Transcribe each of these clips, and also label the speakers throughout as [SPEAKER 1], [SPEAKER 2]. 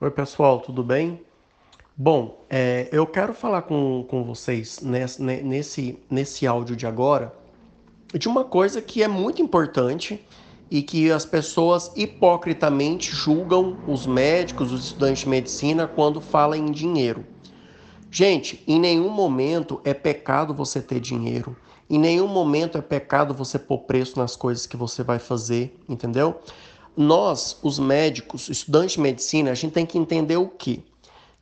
[SPEAKER 1] Oi, pessoal, tudo bem? Bom, é, eu quero falar com, com vocês nesse, nesse, nesse áudio de agora de uma coisa que é muito importante e que as pessoas hipocritamente julgam os médicos, os estudantes de medicina quando falam em dinheiro. Gente, em nenhum momento é pecado você ter dinheiro. Em nenhum momento é pecado você pôr preço nas coisas que você vai fazer, entendeu? Nós, os médicos, estudantes de medicina, a gente tem que entender o quê?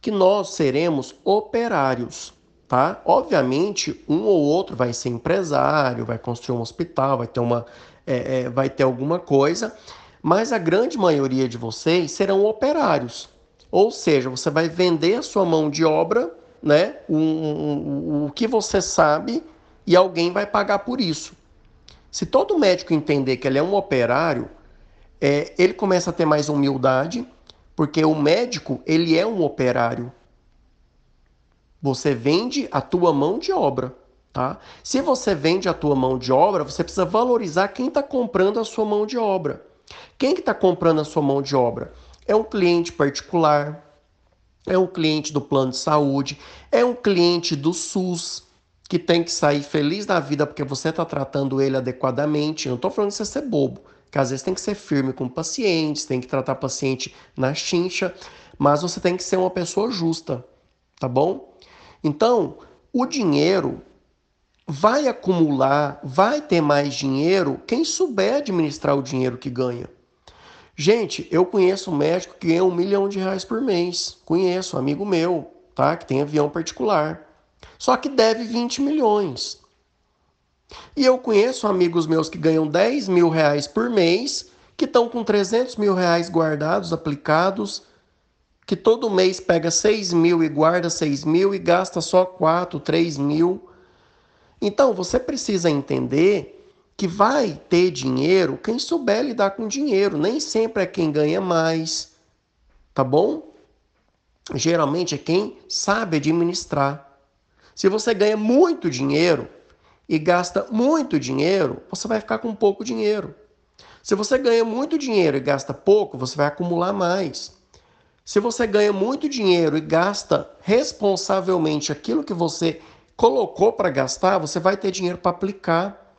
[SPEAKER 1] Que nós seremos operários, tá? Obviamente, um ou outro vai ser empresário, vai construir um hospital, vai ter uma, é, é, vai ter alguma coisa, mas a grande maioria de vocês serão operários. Ou seja, você vai vender a sua mão de obra, né? O, o, o que você sabe e alguém vai pagar por isso. Se todo médico entender que ele é um operário, é, ele começa a ter mais humildade, porque o médico ele é um operário. Você vende a tua mão de obra, tá? Se você vende a tua mão de obra, você precisa valorizar quem está comprando a sua mão de obra. Quem que está comprando a sua mão de obra? É um cliente particular, é um cliente do plano de saúde, é um cliente do SUS que tem que sair feliz da vida porque você está tratando ele adequadamente. Não estou falando de você ser bobo que às vezes tem que ser firme com pacientes, tem que tratar paciente na chincha, mas você tem que ser uma pessoa justa, tá bom? Então, o dinheiro vai acumular, vai ter mais dinheiro quem souber administrar o dinheiro que ganha. Gente, eu conheço um médico que ganha um milhão de reais por mês. Conheço, um amigo meu, tá? Que tem avião particular. Só que deve 20 milhões. E eu conheço amigos meus que ganham 10 mil reais por mês, que estão com 300 mil reais guardados, aplicados, que todo mês pega 6 mil e guarda 6 mil e gasta só 4, 3 mil. Então você precisa entender que vai ter dinheiro quem souber lidar com dinheiro, nem sempre é quem ganha mais, tá bom? Geralmente é quem sabe administrar. Se você ganha muito dinheiro, e gasta muito dinheiro, você vai ficar com pouco dinheiro. Se você ganha muito dinheiro e gasta pouco, você vai acumular mais. Se você ganha muito dinheiro e gasta responsavelmente aquilo que você colocou para gastar, você vai ter dinheiro para aplicar.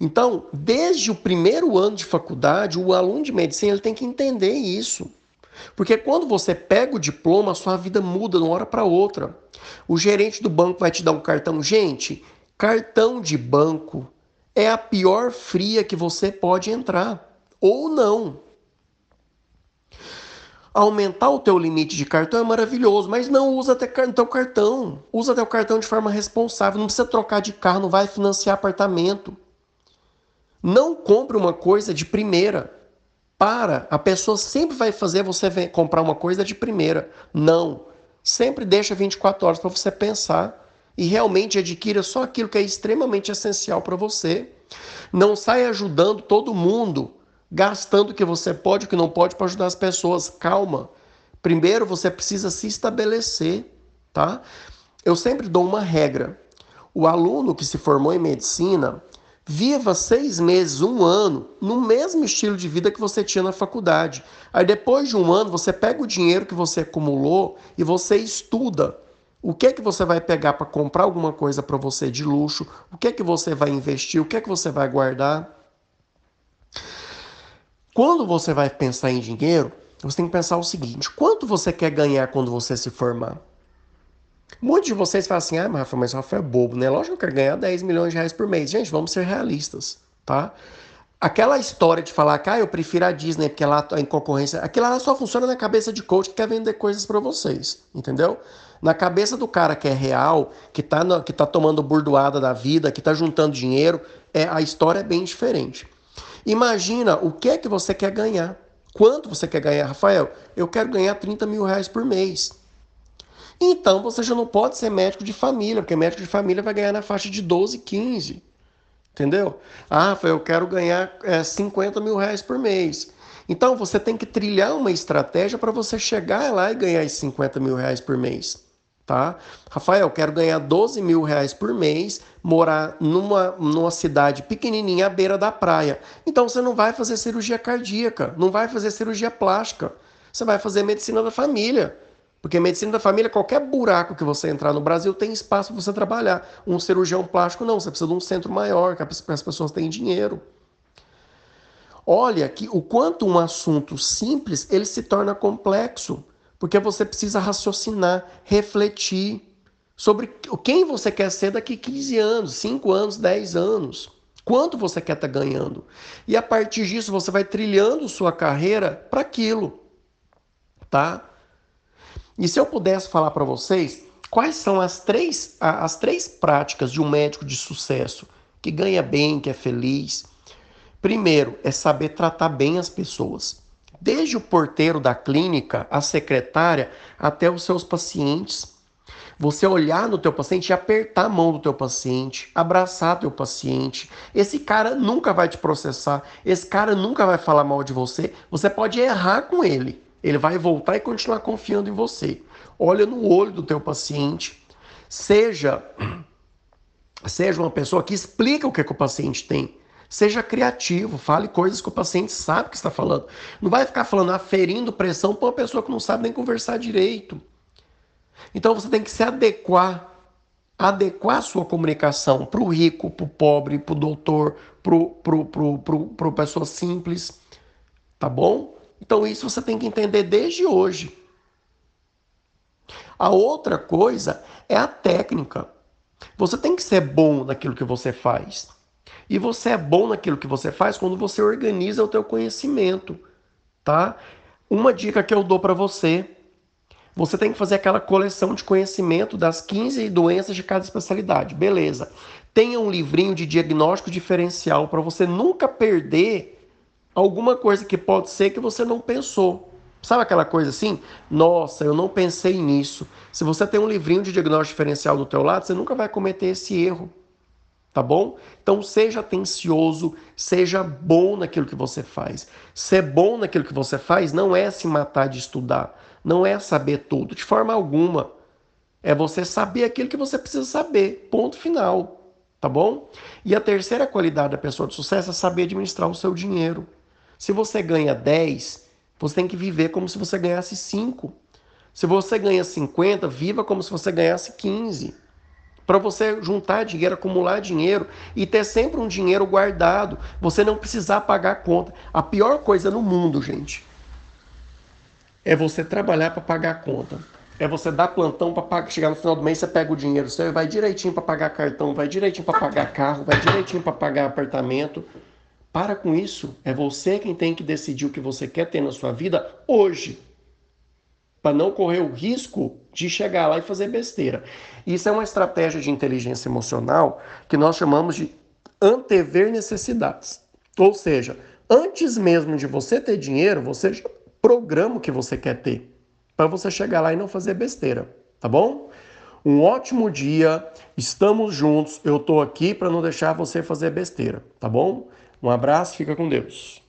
[SPEAKER 1] Então, desde o primeiro ano de faculdade, o aluno de medicina ele tem que entender isso. Porque quando você pega o diploma, a sua vida muda de uma hora para outra. O gerente do banco vai te dar um cartão. Gente, Cartão de banco é a pior fria que você pode entrar ou não. Aumentar o teu limite de cartão é maravilhoso, mas não usa até teu cartão. Usa teu cartão de forma responsável. Não precisa trocar de carro, não vai financiar apartamento. Não compre uma coisa de primeira. Para, a pessoa sempre vai fazer você comprar uma coisa de primeira. Não. Sempre deixa 24 horas para você pensar e realmente adquira só aquilo que é extremamente essencial para você. Não saia ajudando todo mundo, gastando o que você pode e o que não pode para ajudar as pessoas. Calma. Primeiro você precisa se estabelecer, tá? Eu sempre dou uma regra. O aluno que se formou em medicina, viva seis meses, um ano, no mesmo estilo de vida que você tinha na faculdade. Aí depois de um ano, você pega o dinheiro que você acumulou e você estuda o que é que você vai pegar para comprar alguma coisa para você de luxo? O que é que você vai investir? O que é que você vai guardar? Quando você vai pensar em dinheiro, você tem que pensar o seguinte: quanto você quer ganhar quando você se formar? Muitos de vocês falam assim: ah, mas Rafa, mas Rafa é bobo, né? Lógico que eu quero ganhar 10 milhões de reais por mês. Gente, vamos ser realistas, tá? Aquela história de falar que ah, eu prefiro a Disney porque lá em concorrência, aquilo lá só funciona na cabeça de coach que quer vender coisas para vocês, entendeu? Na cabeça do cara que é real, que tá, no, que tá tomando burdoada da vida, que tá juntando dinheiro, é, a história é bem diferente. Imagina o que é que você quer ganhar. Quanto você quer ganhar, Rafael? Eu quero ganhar 30 mil reais por mês. Então você já não pode ser médico de família, porque médico de família vai ganhar na faixa de 12, 15. Entendeu? Ah, Rafael, eu quero ganhar é, 50 mil reais por mês. Então você tem que trilhar uma estratégia para você chegar lá e ganhar esses 50 mil reais por mês. Tá? Rafael, quero ganhar 12 mil reais por mês, morar numa, numa cidade pequenininha à beira da praia. Então você não vai fazer cirurgia cardíaca, não vai fazer cirurgia plástica. Você vai fazer medicina da família. Porque medicina da família, qualquer buraco que você entrar no Brasil tem espaço para você trabalhar. Um cirurgião plástico não, você precisa de um centro maior, que as pessoas têm dinheiro. Olha que o quanto um assunto simples ele se torna complexo, porque você precisa raciocinar, refletir sobre quem você quer ser daqui 15 anos, 5 anos, 10 anos. Quanto você quer estar tá ganhando? E a partir disso você vai trilhando sua carreira para aquilo, tá? E se eu pudesse falar para vocês quais são as três, as três práticas de um médico de sucesso que ganha bem, que é feliz. Primeiro, é saber tratar bem as pessoas. Desde o porteiro da clínica, a secretária, até os seus pacientes. Você olhar no teu paciente e apertar a mão do teu paciente, abraçar teu paciente. Esse cara nunca vai te processar, esse cara nunca vai falar mal de você. Você pode errar com ele, ele vai voltar e continuar confiando em você. Olha no olho do teu paciente. Seja seja uma pessoa que explica o que, que o paciente tem. Seja criativo, fale coisas que o paciente sabe que está falando. Não vai ficar falando, aferindo pressão para uma pessoa que não sabe nem conversar direito. Então você tem que se adequar, adequar a sua comunicação para o rico, para o pobre, para o doutor, para o pessoa simples. Tá bom? Então isso você tem que entender desde hoje. A outra coisa é a técnica. Você tem que ser bom naquilo que você faz. E você é bom naquilo que você faz quando você organiza o teu conhecimento, tá? Uma dica que eu dou para você, você tem que fazer aquela coleção de conhecimento das 15 doenças de cada especialidade. Beleza. Tenha um livrinho de diagnóstico diferencial para você nunca perder alguma coisa que pode ser que você não pensou. Sabe aquela coisa assim? Nossa, eu não pensei nisso. Se você tem um livrinho de diagnóstico diferencial do teu lado, você nunca vai cometer esse erro. Tá bom? Então seja atencioso, seja bom naquilo que você faz. Ser bom naquilo que você faz não é se matar de estudar, não é saber tudo, de forma alguma. É você saber aquilo que você precisa saber. Ponto final. Tá bom? E a terceira qualidade da pessoa de sucesso é saber administrar o seu dinheiro. Se você ganha 10, você tem que viver como se você ganhasse 5. Se você ganha 50, viva como se você ganhasse 15. Para você juntar dinheiro, acumular dinheiro e ter sempre um dinheiro guardado, você não precisar pagar conta. A pior coisa no mundo, gente, é você trabalhar para pagar a conta. É você dar plantão para chegar no final do mês, você pega o dinheiro seu vai direitinho para pagar cartão, vai direitinho para pagar carro, vai direitinho para pagar apartamento. Para com isso. É você quem tem que decidir o que você quer ter na sua vida hoje. Para não correr o risco de chegar lá e fazer besteira. Isso é uma estratégia de inteligência emocional que nós chamamos de antever necessidades. Ou seja, antes mesmo de você ter dinheiro, você já programa o que você quer ter. Para você chegar lá e não fazer besteira. Tá bom? Um ótimo dia, estamos juntos. Eu estou aqui para não deixar você fazer besteira, tá bom? Um abraço, fica com Deus.